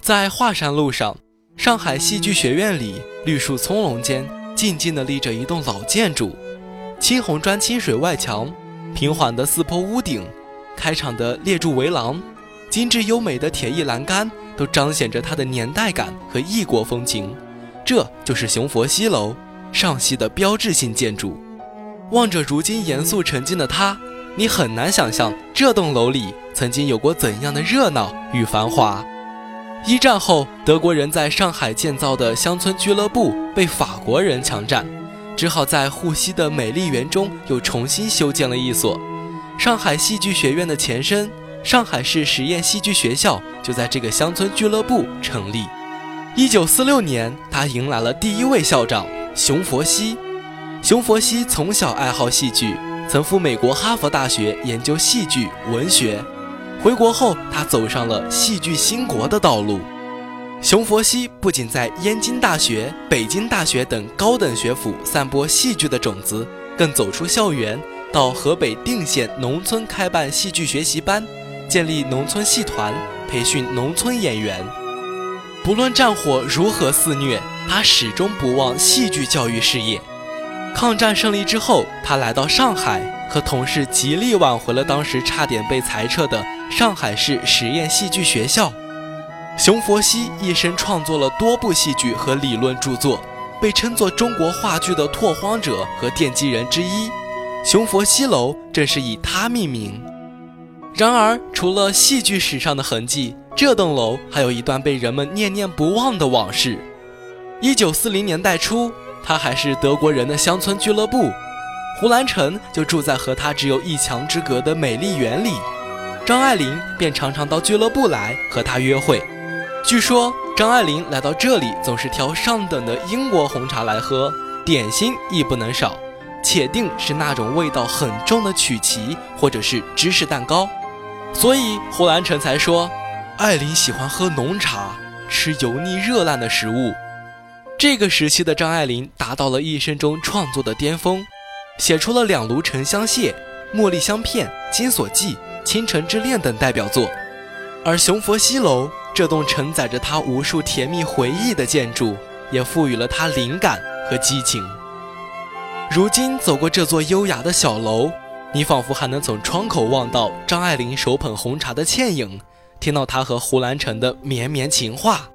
在华山路上，上海戏剧学院里，绿树葱茏间，静静地立着一栋老建筑，青红砖清水外墙，平缓的四坡屋顶，开敞的列柱围廊，精致优美的铁艺栏杆，都彰显着它的年代感和异国风情。这就是雄佛西楼，上戏的标志性建筑。望着如今严肃沉静的它，你很难想象这栋楼里曾经有过怎样的热闹与繁华。一战后，德国人在上海建造的乡村俱乐部被法国人强占，只好在沪西的美丽园中又重新修建了一所上海戏剧学院的前身——上海市实验戏剧学校，就在这个乡村俱乐部成立。一九四六年，他迎来了第一位校长熊佛西。熊佛西从小爱好戏剧，曾赴美国哈佛大学研究戏剧文学。回国后，他走上了戏剧兴国的道路。熊佛西不仅在燕京大学、北京大学等高等学府散播戏剧的种子，更走出校园，到河北定县农村开办戏剧学习班，建立农村戏团，培训农村演员。不论战火如何肆虐，他始终不忘戏剧教育事业。抗战胜利之后，他来到上海，和同事极力挽回了当时差点被裁撤的。上海市实验戏剧学校，熊佛西一生创作了多部戏剧和理论著作，被称作中国话剧的拓荒者和奠基人之一。熊佛西楼正是以他命名。然而，除了戏剧史上的痕迹，这栋楼还有一段被人们念念不忘的往事。一九四零年代初，它还是德国人的乡村俱乐部，胡兰成就住在和他只有一墙之隔的美丽园里。张爱玲便常常到俱乐部来和他约会。据说张爱玲来到这里总是挑上等的英国红茶来喝，点心亦不能少，且定是那种味道很重的曲奇或者是芝士蛋糕。所以胡兰成才说，爱玲喜欢喝浓茶，吃油腻热烂的食物。这个时期的张爱玲达到了一生中创作的巅峰，写出了《两炉沉香屑》《茉莉香片》《金锁记》。《倾城之恋》等代表作，而雄佛西楼这栋承载着他无数甜蜜回忆的建筑，也赋予了他灵感和激情。如今走过这座优雅的小楼，你仿佛还能从窗口望到张爱玲手捧红茶的倩影，听到她和胡兰成的绵绵情话。